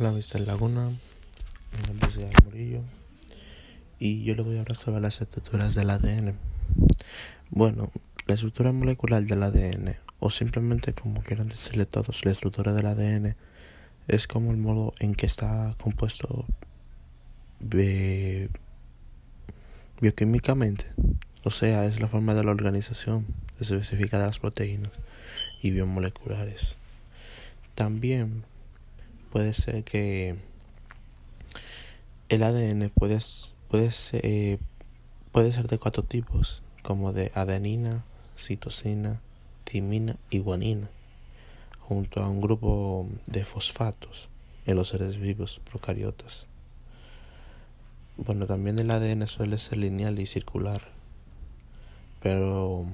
Hola, Mr. Laguna. Mi nombre es Murillo. Y yo le voy a hablar sobre las estructuras del ADN. Bueno, la estructura molecular del ADN, o simplemente como quieran decirle todos, la estructura del ADN es como el modo en que está compuesto bioquímicamente. O sea, es la forma de la organización específica de las proteínas y biomoleculares. También puede ser que el ADN puede, puede, ser, puede ser de cuatro tipos, como de adenina, citosina, timina y guanina, junto a un grupo de fosfatos en los seres vivos procariotas. Bueno, también el ADN suele ser lineal y circular, pero